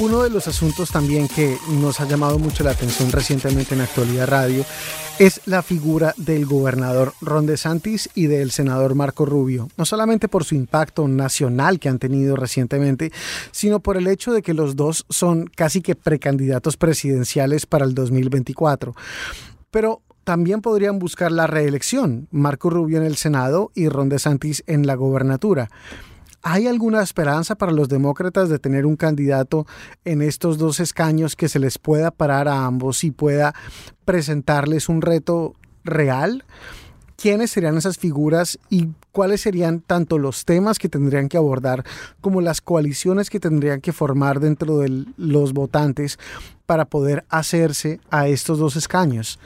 Uno de los asuntos también que nos ha llamado mucho la atención recientemente en Actualidad Radio es la figura del gobernador Ron DeSantis y del senador Marco Rubio, no solamente por su impacto nacional que han tenido recientemente, sino por el hecho de que los dos son casi que precandidatos presidenciales para el 2024. Pero también podrían buscar la reelección, Marco Rubio en el Senado y Ron DeSantis en la gobernatura. ¿Hay alguna esperanza para los demócratas de tener un candidato en estos dos escaños que se les pueda parar a ambos y pueda presentarles un reto real? quiénes serían esas figuras y cuáles serían tanto los temas que tendrían que abordar como las coaliciones que tendrían que formar dentro de los votantes para poder hacerse a estos dos escaños.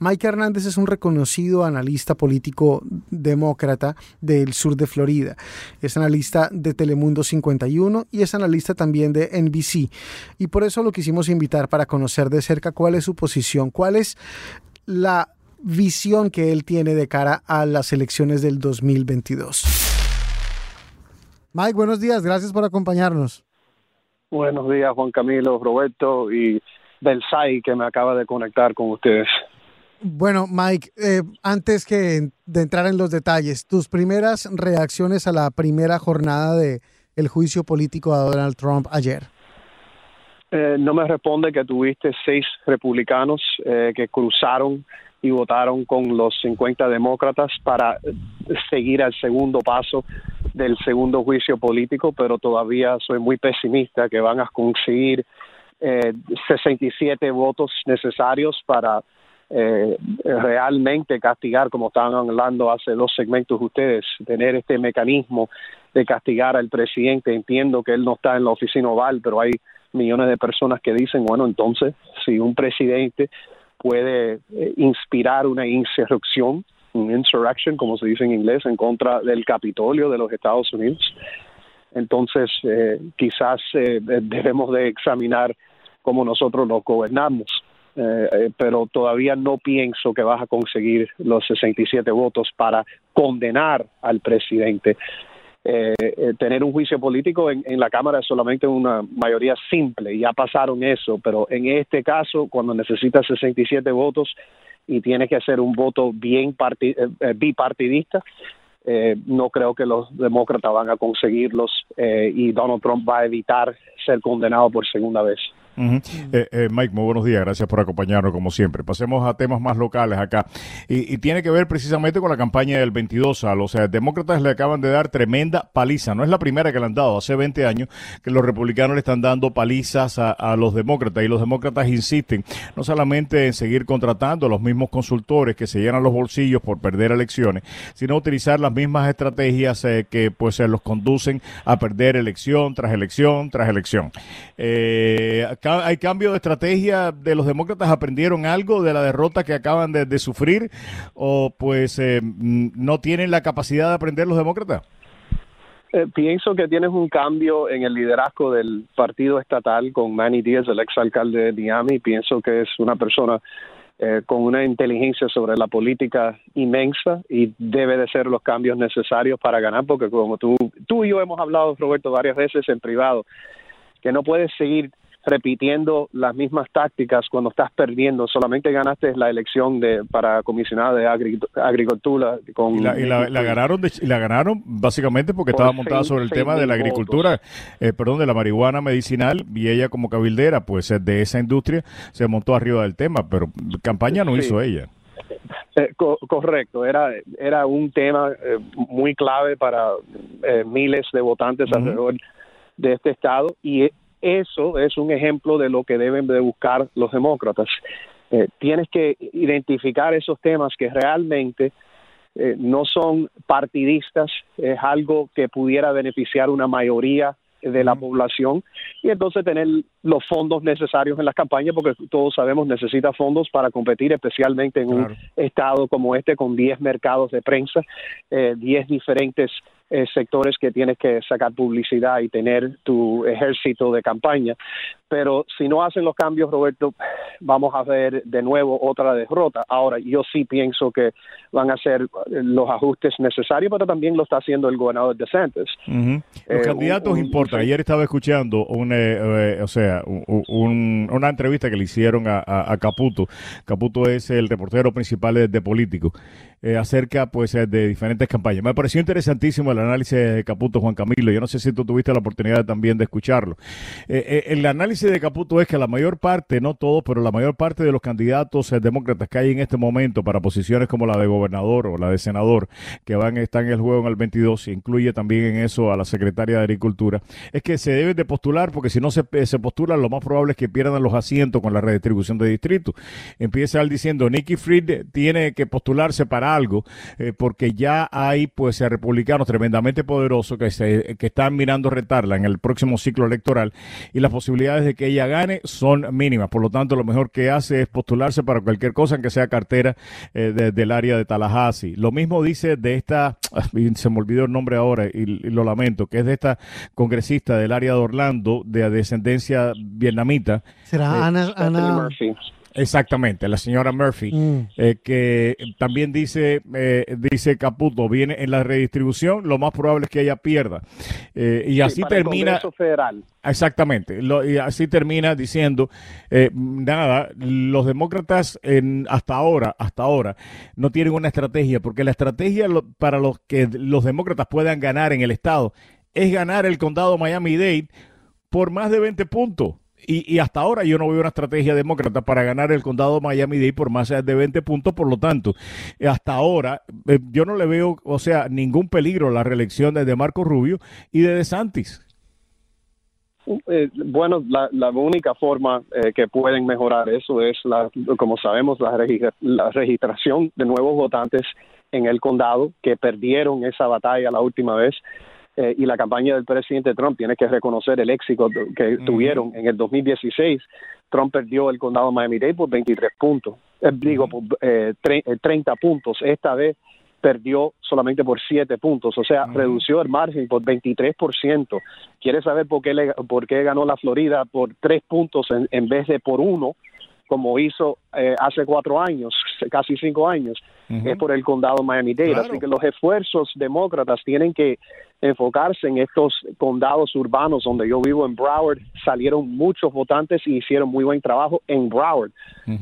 Mike Hernández es un reconocido analista político demócrata del sur de Florida. Es analista de Telemundo 51 y es analista también de NBC. Y por eso lo quisimos invitar para conocer de cerca cuál es su posición, cuál es la visión que él tiene de cara a las elecciones del 2022. Mike, buenos días, gracias por acompañarnos. Buenos días, Juan Camilo, Roberto y Belsay, que me acaba de conectar con ustedes. Bueno, Mike, eh, antes que de entrar en los detalles, tus primeras reacciones a la primera jornada de el juicio político a Donald Trump ayer. Eh, no me responde que tuviste seis republicanos eh, que cruzaron y votaron con los 50 demócratas para seguir al segundo paso del segundo juicio político, pero todavía soy muy pesimista que van a conseguir eh, 67 votos necesarios para eh, realmente castigar, como estaban hablando hace dos segmentos ustedes, tener este mecanismo de castigar al presidente. Entiendo que él no está en la oficina oval, pero hay millones de personas que dicen, bueno, entonces, si un presidente puede eh, inspirar una insurrección, un insurrection, como se dice en inglés, en contra del Capitolio de los Estados Unidos. Entonces, eh, quizás eh, debemos de examinar cómo nosotros lo gobernamos. pero todavía no pienso que vas a conseguir los 67 votos para condenar al presidente. Eh, eh, tener un juicio político en, la Cámara es solamente una mayoría simple, ya pasaron eso, pero en este caso, cuando necesitas 67 votos y tienes que hacer un voto bien eh, bipartidista, no creo que los demócratas van a conseguirlos y Donald Trump va a evitar ser condenado por segunda vez. Eh, eh, Mike, muy buenos días, gracias por acompañarnos como siempre. Pasemos a temas más locales acá. Y, tiene que ver precisamente con la campaña del 22 a los demócratas le acaban de dar tremenda paliza. No es la primera que le han dado, hace 20 años que los republicanos le están dando palizas a, los demócratas y los demócratas insisten no solamente en seguir contratando a los mismos consultores que se llenan los bolsillos por perder elecciones, sino utilizar las mismas estrategias eh, que pues los conducen a perder elección tras elección tras elección. Eh, ¿Hay cambio de estrategia de los demócratas? ¿Aprendieron algo de la derrota que acaban de, sufrir? ¿O pues eh, no tienen la capacidad de aprender los demócratas? Eh, pienso que tienes un cambio en el liderazgo del partido estatal con Manny Díaz, el exalcalde de Miami. Pienso que es una persona eh, con una inteligencia sobre la política inmensa y debe de ser los cambios necesarios para ganar, porque como tú, tú y yo hemos hablado, Roberto, varias veces en privado, que no puedes seguir repitiendo las mismas tácticas cuando estás perdiendo. Solamente ganaste la elección de para comisionada de agricultura. Con, y, la, ganaron la ganaron básicamente porque estaba montada sobre el tema de la agricultura, eh, perdón, de la marihuana medicinal y ella como cabildera, pues eh, de esa industria se montó arriba del tema, pero campaña no hizo ella. Eh, correcto, era, era un tema muy clave para miles de votantes alrededor de este estado y eso es un ejemplo de lo que deben de buscar los demócratas. Eh, tienes que identificar esos temas que realmente eh, no son partidistas, es algo que pudiera beneficiar una mayoría de la población y entonces tener los fondos necesarios en las campañas porque todos sabemos necesita fondos para competir especialmente en un estado como este con 10 mercados de prensa, eh, 10 diferentes eh, sectores que tienes que sacar publicidad y tener tu ejército de campaña. Pero si no hacen los cambios, Roberto, vamos a ver de nuevo otra derrota. Ahora, yo sí pienso que van a hacer los ajustes necesarios, pero también lo está haciendo el gobernador de Santos. Los Eh, candidatos un- importan. Ayer estaba escuchando un, eh, eh, o sea, un- un- una entrevista que le hicieron a, a- a Caputo. Caputo es el reportero principal de, de Político acerca pues de diferentes campañas. Me pareció interesantísimo el análisis de Caputo, Juan Camilo. Yo no sé si tú tuviste la oportunidad también de escucharlo. Eh, eh, el análisis de Caputo es que la mayor parte, no todos, pero la mayor parte de los candidatos eh, demócratas que hay en este momento para posiciones como la de gobernador o la de senador, que van están en el juego en el 22, incluye también en eso a la secretaria de Agricultura, es que se deben de postular porque si no se, se postulan, lo más probable es que pierdan los asientos con la redistribución de distritos. Empieza él diciendo, Nicky Fried tiene que postularse para algo porque ya hay pues eh, republicanos tremendamente poderosos que, se, que están mirando retarla en el próximo ciclo electoral y las posibilidades de que ella gane son mínimas. Por lo tanto, lo mejor que hace es postularse para cualquier cosa, aunque sea cartera eh, de- del área de Tallahassee. Lo mismo dice de esta, se me olvidó el nombre ahora y, y lo lamento, que es de esta congresista del área de Orlando de descendencia vietnamita. Será Ana, Stephanie Ana Murphy. Exactamente, la señora Murphy, Mm. eh, que también dice, eh, dice Caputo, viene en la redistribución, lo más probable es que ella pierda. Eh, y así para el termina, Congreso Federal. exactamente, lo- y así termina diciendo, eh, nada, los demócratas en, hasta ahora, hasta ahora, no tienen una estrategia, porque la estrategia lo- para los que los demócratas puedan ganar en el estado es ganar el condado Miami-Dade por más de 20 puntos. Y, y hasta ahora yo no veo una estrategia demócrata para ganar el condado Miami-Dade por más de 20 puntos, por lo tanto, eh, hasta ahora eh, yo no le veo, o sea, ningún peligro a la reelección de, de Marco Rubio y de DeSantis. Eh, bueno, la, la única forma eh, que pueden mejorar eso es, la, como sabemos, la, la registración de nuevos votantes en el condado que perdieron esa batalla la última vez. Eh, y la campaña del presidente Trump tiene que reconocer el éxito que tuvieron en el 2016. Trump perdió el condado Miami-Dade por 23 puntos, eh, digo, por eh, tre- eh, 30 puntos. Esta vez perdió solamente por 7 puntos, o sea, redució el margen por 23%. ¿Quiere saber por qué, le- por qué ganó la Florida por 3 puntos en, en vez de por uno, como hizo eh, hace cuatro años, casi cinco años? Es por el condado Miami-Dade. Claro. Así que los esfuerzos demócratas tienen que enfocarse en estos condados urbanos donde yo vivo en Broward. Salieron muchos votantes y hicieron muy buen trabajo en Broward,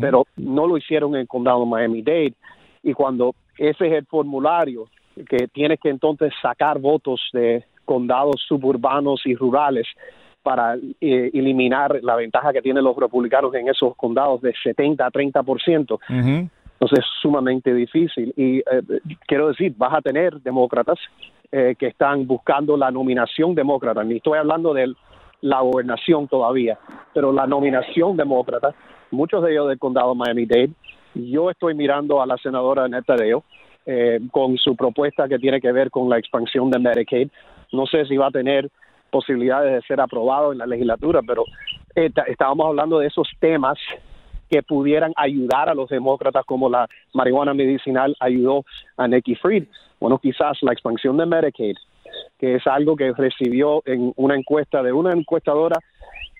pero no lo hicieron en el condado Miami-Dade. Y cuando ese es el formulario que tienes que entonces sacar votos de condados suburbanos y rurales para eh, eliminar la ventaja que tienen los republicanos en esos condados de 70 a 30 por ciento. Entonces es sumamente difícil. Y eh, quiero decir, vas a tener demócratas eh, que están buscando la nominación demócrata. Ni estoy hablando de la gobernación todavía, pero la nominación demócrata, muchos de ellos del condado Miami-Dade. Yo estoy mirando a la senadora Netta Dale eh, con su propuesta que tiene que ver con la expansión de Medicaid. No sé si va a tener posibilidades de ser aprobado en la legislatura, pero estábamos hablando de esos temas que pudieran ayudar a los demócratas como la marihuana medicinal ayudó a Nikki Fried. Bueno, quizás la expansión de Medicaid, que es algo que recibió en una encuesta de una encuestadora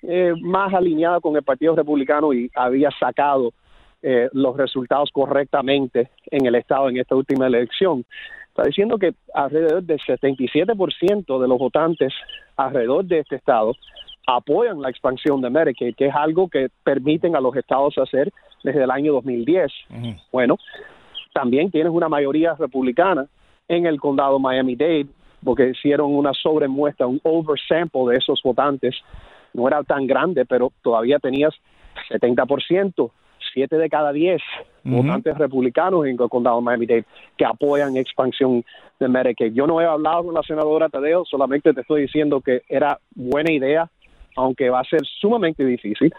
eh, más alineada con el Partido Republicano y había sacado eh, los resultados correctamente en el Estado en esta última elección. Está diciendo que alrededor del 77% de los votantes alrededor de este Estado apoyan la expansión de Medicaid, que es algo que permiten a los estados hacer desde el año 2010. Bueno, también tienes una mayoría republicana en el condado Miami-Dade, porque hicieron una sobremuestra, un oversample de esos votantes. No era tan grande, pero todavía tenías 70%, 7 de cada 10 votantes republicanos en el condado Miami-Dade que apoyan expansión de Medicaid. Yo no he hablado con la senadora Tadeo, solamente te estoy diciendo que era buena idea, aunque va a ser sumamente difícil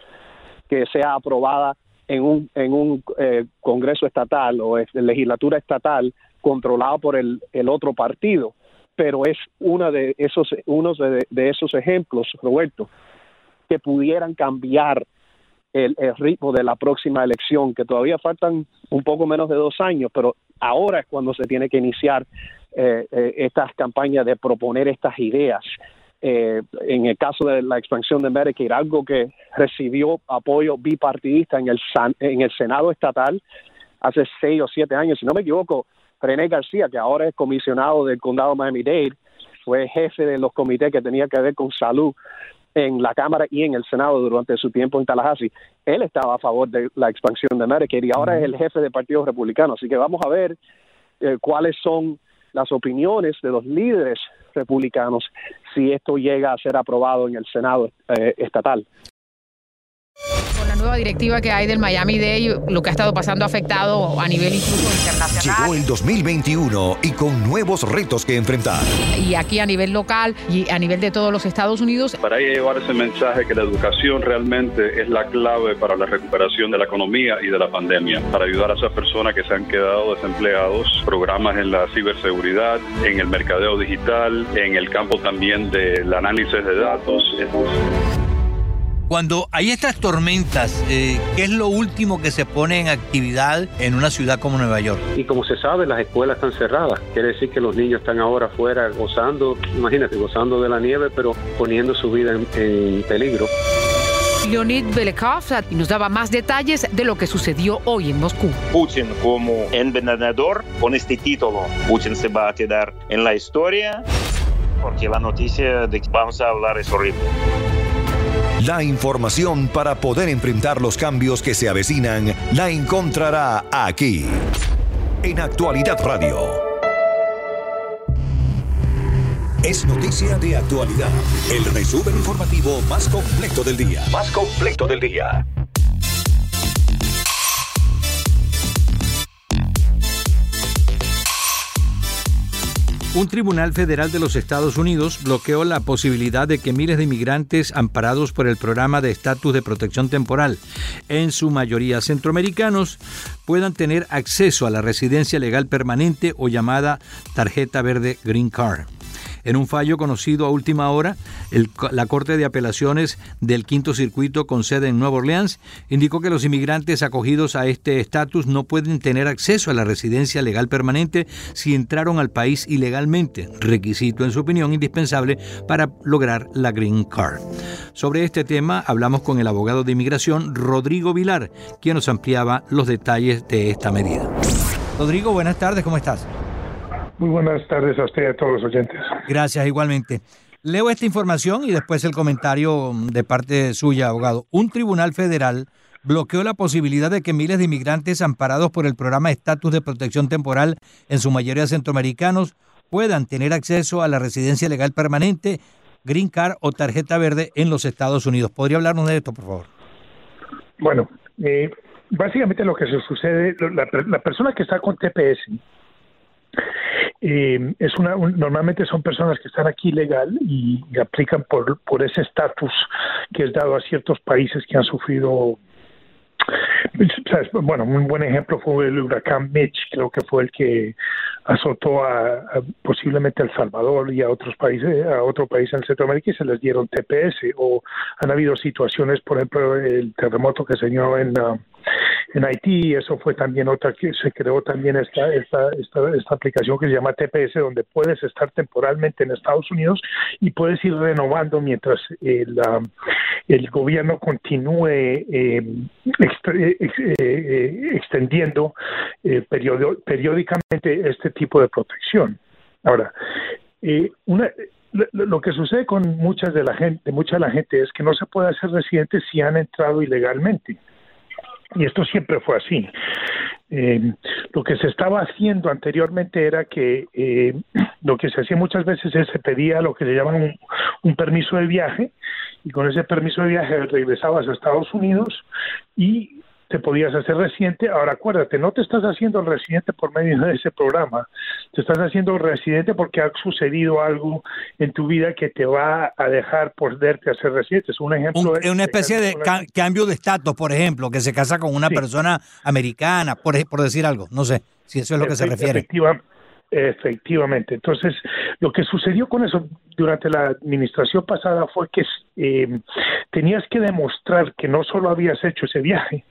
que sea aprobada en un, en un eh, Congreso estatal o es legislatura estatal controlado por el, otro partido. Pero es uno de esos, unos de, esos ejemplos, Roberto, que pudieran cambiar el, ritmo de la próxima elección, que todavía faltan un poco menos de dos años, pero ahora es cuando se tiene que iniciar eh, eh, estas campañas de proponer estas ideas. Eh, en el caso de la expansión de Medicaid, algo que recibió apoyo bipartidista en el, en el Senado estatal hace seis o siete años, si no me equivoco, René García, que ahora es comisionado del condado Miami-Dade, fue jefe de los comités que tenía que ver con salud en la Cámara y en el Senado durante su tiempo en Tallahassee. Él estaba a favor de la expansión de Medicaid y ahora es el jefe del Partido Republicano. Así que vamos a ver eh, cuáles son las opiniones de los líderes republicanos si esto llega a ser aprobado en el Senado eh, estatal nueva directiva que hay del Miami Day, lo que ha estado pasando afectado a nivel incluso internacional. Llegó el 2021 y con nuevos retos que enfrentar. Y aquí a nivel local y a nivel de todos los Estados Unidos. Para llevar ese mensaje que la educación realmente es la clave para la recuperación de la economía y de la pandemia, para ayudar a esas personas que se han quedado desempleados, programas en la ciberseguridad, en el mercadeo digital, en el campo también del análisis de datos. Cuando hay estas tormentas, eh, ¿qué es lo último que se pone en actividad en una ciudad como Nueva York? Y como se sabe, las escuelas están cerradas. Quiere decir que los niños están ahora afuera gozando, imagínate, gozando de la nieve, pero poniendo su vida en, en peligro. Leonid Belekov nos daba más detalles de lo que sucedió hoy en Moscú. Putin como envenenador, con este título, Putin se va a quedar en la historia porque la noticia de que vamos a hablar es horrible. La información para poder enfrentar los cambios que se avecinan la encontrará aquí, en Actualidad Radio. Es noticia de actualidad, el resumen informativo más completo del día. Más completo del día. Un tribunal federal de los Estados Unidos bloqueó la posibilidad de que miles de inmigrantes amparados por el programa de estatus de protección temporal, en su mayoría centroamericanos, puedan tener acceso a la residencia legal permanente o llamada tarjeta verde Green Card. En un fallo conocido a última hora, la Corte de Apelaciones del Quinto Circuito con sede en Nueva Orleans indicó que los inmigrantes acogidos a este estatus no pueden tener acceso a la residencia legal permanente si entraron al país ilegalmente, requisito en su opinión indispensable para lograr la Green Card. Sobre este tema hablamos con el abogado de inmigración Rodrigo Vilar, quien nos ampliaba los detalles de esta medida. Rodrigo, buenas tardes, ¿cómo estás? Muy buenas tardes a usted y a todos los oyentes. Gracias, igualmente. Leo esta información y después el comentario de parte suya, abogado. Un tribunal federal bloqueó la posibilidad de que miles de inmigrantes amparados por el programa Estatus de Protección Temporal, en su mayoría centroamericanos, puedan tener acceso a la residencia legal permanente, Green Card o tarjeta verde en los Estados Unidos. ¿Podría hablarnos de esto, por favor? Bueno, eh, básicamente lo que se sucede, la, la persona que está con TPS, eh, es una, normalmente son personas que están aquí legal y, aplican por, por ese estatus que es dado a ciertos países que han sufrido bueno, un buen ejemplo fue el huracán Mitch, creo que fue el que azotó a, posiblemente El Salvador y a otros países, a otro país en Centroamérica y se les dieron TPS. O han habido situaciones, por ejemplo, el terremoto que se dio en, uh, en Haití, eso fue también otra que se creó también esta, esta, esta, esta, aplicación que se llama TPS, donde puedes estar temporalmente en Estados Unidos y puedes ir renovando mientras el, el gobierno continúe eh, eh, eh, extendiendo periódicamente este tipo de protección. Ahora, una, lo que sucede con muchas de la gente, mucha de la gente es que no se puede hacer residentes si han entrado ilegalmente. Y esto siempre fue así. Eh, lo que se estaba haciendo anteriormente era que eh, lo que se hacía muchas veces es se pedía lo que se llama un, un, permiso de viaje y con ese permiso de viaje regresabas a Estados Unidos y te podías hacer residente. Ahora acuérdate, no te estás haciendo residente por medio de ese programa, te estás haciendo residente porque ha sucedido algo en tu vida que te va a dejar poderte hacer residente. Es un ejemplo. Un- una especie de ca- cambio de estatus, por ejemplo, que se casa con una Sí. persona americana, por, decir algo. No sé si eso es lo que se refiere. efectiva- efectivamente. Entonces, lo que sucedió con eso durante la administración pasada fue que eh, tenías que demostrar que no solo habías hecho ese viaje,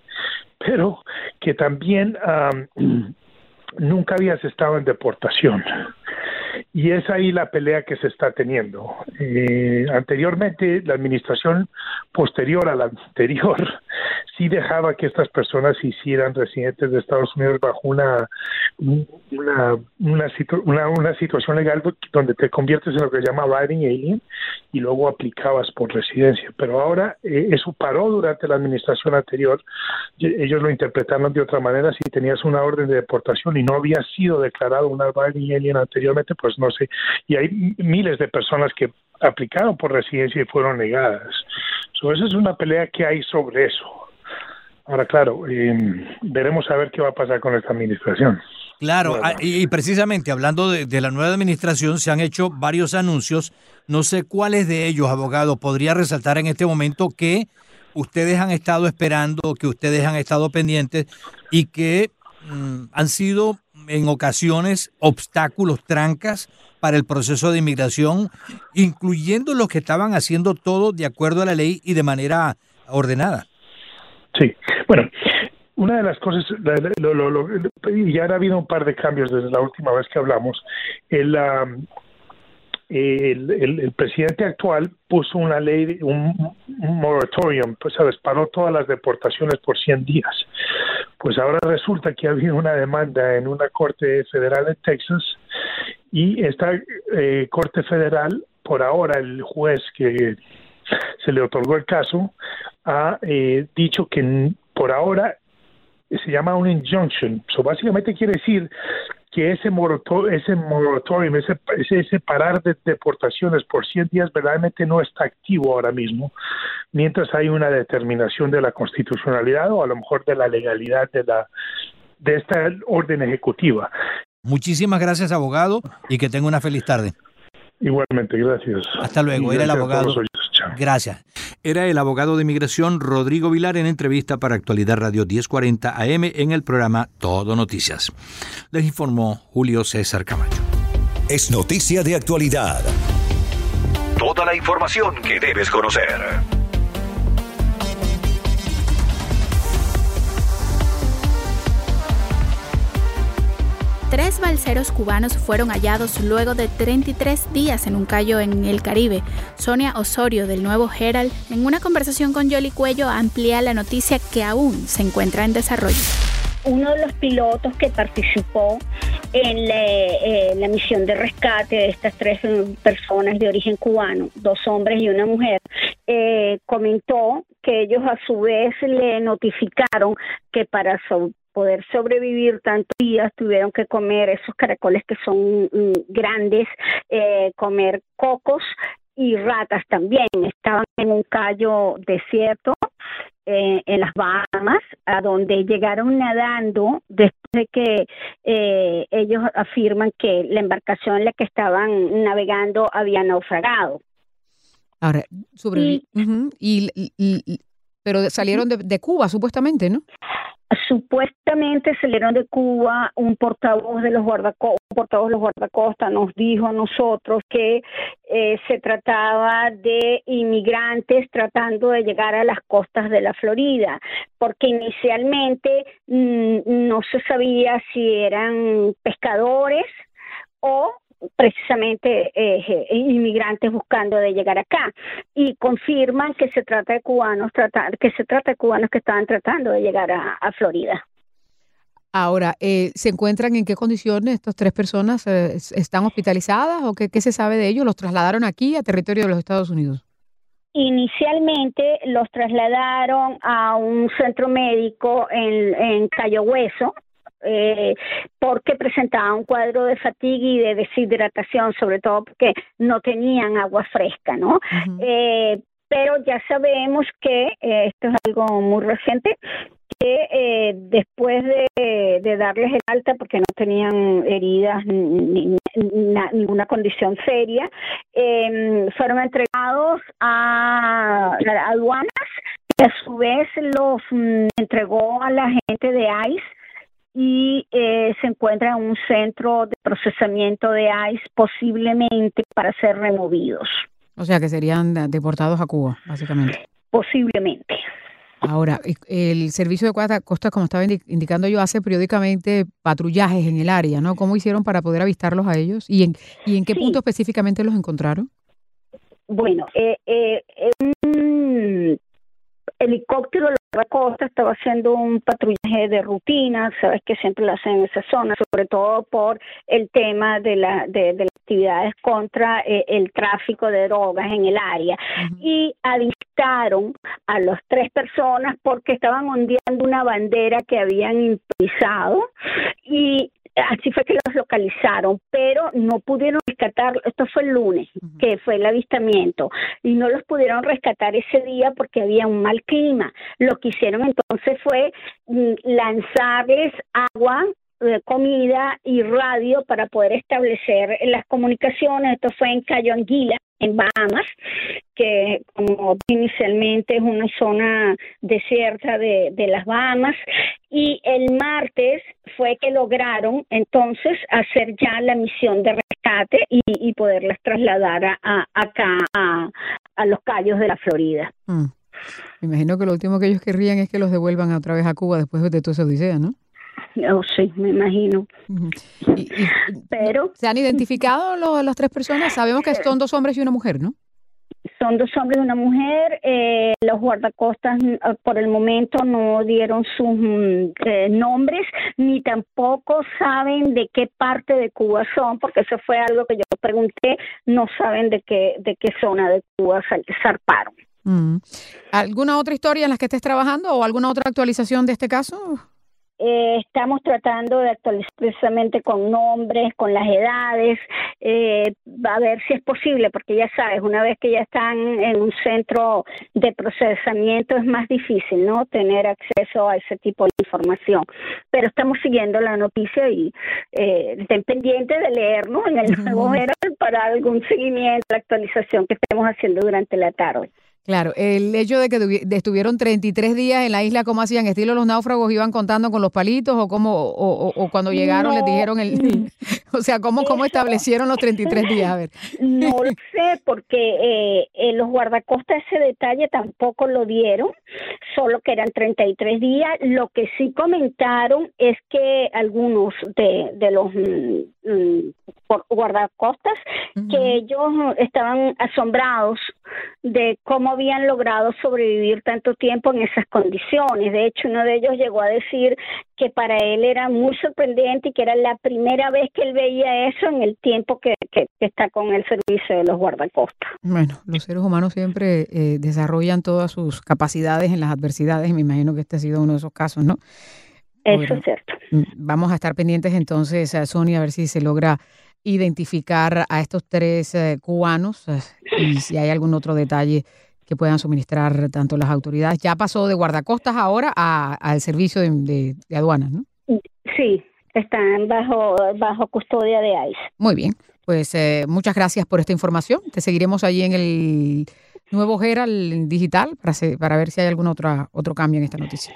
pero que también am, nunca habías estado en deportación. Y es ahí la pelea que se está teniendo. Eh, anteriormente, la administración posterior a la anterior sí dejaba que estas personas hicieran residentes de Estados Unidos bajo una una, una, situ- una, una situación legal donde te conviertes en lo que se llama riding alien y luego aplicabas por residencia. Pero ahora eh, eso paró durante la administración anterior. Ellos lo interpretaron de otra manera. Si tenías una orden de deportación y no había sido declarado una riding alien anteriormente, pues no sé. Y hay miles de personas que aplicaron por residencia y fueron negadas. So, esa es una pelea que hay sobre eso. Ahora, claro, eh, veremos a ver qué va a pasar con esta administración. Claro, ah, y, y precisamente hablando de, de la nueva administración, se han hecho varios anuncios. No sé cuáles de ellos, abogado, podría resaltar en este momento que ustedes han estado esperando, que ustedes han estado pendientes y que mm, han sido en ocasiones obstáculos, trancas para el proceso de inmigración, incluyendo los que estaban haciendo todo de acuerdo a la ley y de manera ordenada. Sí, bueno, una de las cosas, lo- lo- lo- ya ha habido un par de cambios desde la última vez que hablamos. El, am, el, el- el presidente actual puso una ley, un moratorium, pues sabes, paró todas las deportaciones por 100 días. Pues ahora resulta que ha habido una demanda en una corte federal en Texas y esta eh, corte federal, por ahora el juez que se le otorgó el caso, ha eh, dicho que por ahora se llama un injunction. So, básicamente quiere decir que ese, morato- ese moratorium, ese, ese, ese parar de deportaciones por 100 días verdaderamente no está activo ahora mismo, mientras hay una determinación de la constitucionalidad o a lo mejor de la legalidad de, la, de esta orden ejecutiva. Muchísimas gracias, abogado, y que tenga una feliz tarde. Igualmente, gracias. Hasta luego. Y Era el gracias abogado. Gracias. Era el abogado de inmigración Rodrigo Vilar en entrevista para Actualidad Radio 1040 AM en el programa Todo Noticias. Les informó Julio César Camacho. Es noticia de actualidad. Toda la información que debes conocer. Tres balseros cubanos fueron hallados luego de 33 días en un callo en el Caribe. Sonia Osorio del Nuevo Herald, en una conversación con Yoli Cuello, amplía la noticia que aún se encuentra en desarrollo. Uno de los pilotos que participó en la, eh, la misión de rescate de estas tres personas de origen cubano, dos hombres y una mujer, eh, comentó que ellos a su vez le notificaron que para poder sobrevivir tantos días tuvieron que comer esos caracoles que son mm, grandes, eh, comer cocos y ratas también. Estaban en un callo desierto eh, en las Bahamas, a donde llegaron nadando después de que eh, ellos afirman que la embarcación en la que estaban navegando había naufragado. Ahora, y, y- y- pero salieron de, de Cuba, supuestamente, ¿no? Supuestamente salieron de Cuba un portavoz de los guardacostas, portavoz de los guardacostas nos dijo a nosotros que eh, se trataba de inmigrantes tratando de llegar a las costas de la Florida, porque inicialmente mm, no se sabía si eran pescadores o precisamente eh, eh, inmigrantes buscando de llegar acá y confirman que se trata de cubanos tratar que se trata de cubanos que estaban tratando de llegar a, a Florida Ahora, eh, ¿se encuentran en qué condiciones estas tres personas? eh, ¿Están hospitalizadas o qué, qué se sabe de ellos? ¿Los trasladaron aquí a territorio de los Estados Unidos? Inicialmente los trasladaron a un centro médico en, en Cayo Hueso eh, porque presentaban un cuadro de fatiga y de deshidratación, sobre todo porque no tenían agua fresca, ¿no? Eh, pero ya sabemos que eh, esto es algo muy reciente, que eh, después de, de, darles el alta porque no tenían heridas ni, ni ninguna condición seria, eh, fueron entregados a, a aduanas y a su vez los mm, entregó a la gente de ICE y eh, se encuentra en un centro de procesamiento de ICE posiblemente para ser removidos. O sea que serían deportados a Cuba, básicamente. Posiblemente. Ahora, el servicio de Costa, como estaba indicando yo, hace periódicamente patrullajes en el área, ¿no? ¿Cómo hicieron para poder avistarlos a ellos? ¿Y en, y en qué punto específicamente los encontraron? Bueno, eh, eh, un helicóptero de la costa estaba haciendo un patrullaje de rutina, sabes que siempre lo hacen en esa zona, sobre todo por el tema de, la, de, de las actividades contra eh, el tráfico de drogas en el área. Y avistaron a las tres personas porque estaban ondeando una bandera que habían improvisado y así fue que los localizaron, pero no pudieron rescatar, esto fue el lunes, que fue el avistamiento, y no los pudieron rescatar ese día porque había un mal clima. Lo que hicieron entonces fue mm, lanzarles agua eh, comida y radio para poder establecer las comunicaciones. Esto fue en Cayo Anguila, en Bahamas, que como inicialmente es una zona desierta de, de, las Bahamas, y el martes fue que lograron entonces hacer ya la misión de rescate y, y poderlas trasladar a, a acá a, a, los callos de la Florida. Mm. Me imagino que lo último que ellos querrían es que los devuelvan otra vez a Cuba después de toda esa odisea, ¿no? Oh, sí, me imagino. Y, y, Pero. ¿Se han identificado los, las tres personas? Sabemos que son dos hombres y una mujer, ¿no? Son dos hombres y una mujer. Eh, los guardacostas por el momento no dieron sus eh, nombres ni tampoco saben de qué parte de Cuba son, porque eso fue algo que yo pregunté. No saben de qué de qué zona de Cuba zarparon. Mm. ¿Alguna otra historia en la que estés trabajando o alguna otra actualización de este caso? Eh, estamos tratando de actualizar precisamente con nombres, con las edades, eh, a ver si es posible, porque ya sabes, una vez que ya están en un centro de procesamiento es más difícil, ¿no? Tener acceso a ese tipo de información. Pero estamos siguiendo la noticia y eh, estén pendientes de leer, ¿no? En el nuevo Herald para algún seguimiento, la actualización que estemos haciendo durante la tarde. Claro, el hecho de que estuvieron 33 días en la isla, ¿cómo hacían? ¿Estilo los náufragos iban contando con los palitos o cómo, o, o, o cuando llegaron no. les dijeron el... o sea, ¿cómo, cómo establecieron los 33 días? A ver. No lo sé, porque eh, eh, los guardacostas ese detalle tampoco lo dieron, solo que eran 33 días. Lo que sí comentaron es que algunos de, de los mm, guardacostas, uh -huh. que ellos estaban asombrados de cómo habían logrado sobrevivir tanto tiempo en esas condiciones. De hecho, uno de ellos llegó a decir que para él era muy sorprendente y que era la primera vez que él veía eso en el tiempo que, que, que está con el servicio de los guardacostas. Bueno, los seres humanos siempre eh, desarrollan todas sus capacidades en las adversidades y me imagino que este ha sido uno de esos casos, ¿no? Eso bueno, es cierto. Vamos a estar pendientes entonces, a Sonia, a ver si se logra identificar a estos tres eh, cubanos eh, y si hay algún otro detalle que puedan suministrar tanto las autoridades. Ya pasó de guardacostas ahora al servicio de, de, de, aduanas, ¿no? Sí, están bajo, bajo custodia de ICE. Muy bien, pues eh, muchas gracias por esta información. Te seguiremos allí en el nuevo Herald digital para, para ver si hay algún otro, otro cambio en esta noticia.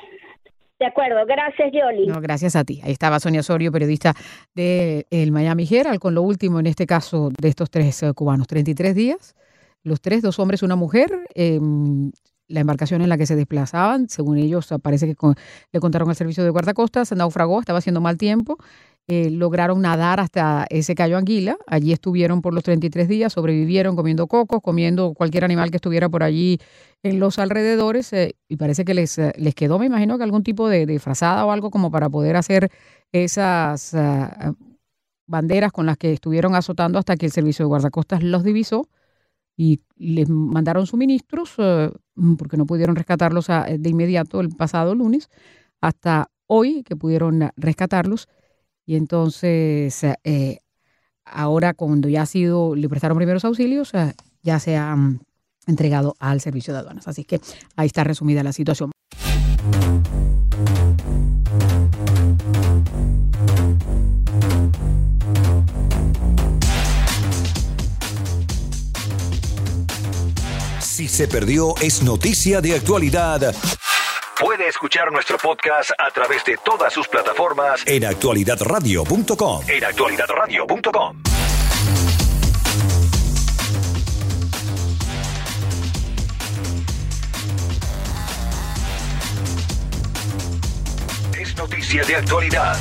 De acuerdo, gracias Yoli. No, gracias a ti. Ahí estaba Sonia Osorio, periodista de Miami Herald, con lo último en este caso de estos tres uh, cubanos. 33 días, los tres, dos hombres, una mujer. Eh, la embarcación en la que se desplazaban, según ellos, parece que con, le contaron al servicio de guardacostas, naufragó, estaba haciendo mal tiempo. Eh, lograron nadar hasta ese Cayo Anguila. Allí estuvieron por los 33 días, sobrevivieron comiendo cocos, comiendo cualquier animal que estuviera por allí en los alrededores eh, y parece que les, les quedó, me imagino, que algún tipo de, de frazada o algo como para poder hacer esas uh, banderas con las que estuvieron azotando hasta que el servicio de guardacostas los divisó y les mandaron suministros uh, porque no pudieron rescatarlos a, de inmediato el pasado lunes hasta hoy que pudieron rescatarlos y entonces, eh, ahora cuando ya ha sido, le prestaron primeros auxilios, ya se ha entregado al servicio de aduanas. Así que ahí está resumida la situación. Si se perdió, es noticia de actualidad Puede escuchar nuestro podcast a través de todas sus plataformas en actualidadradio.com. en actualidadradio.com. Es noticia de actualidad.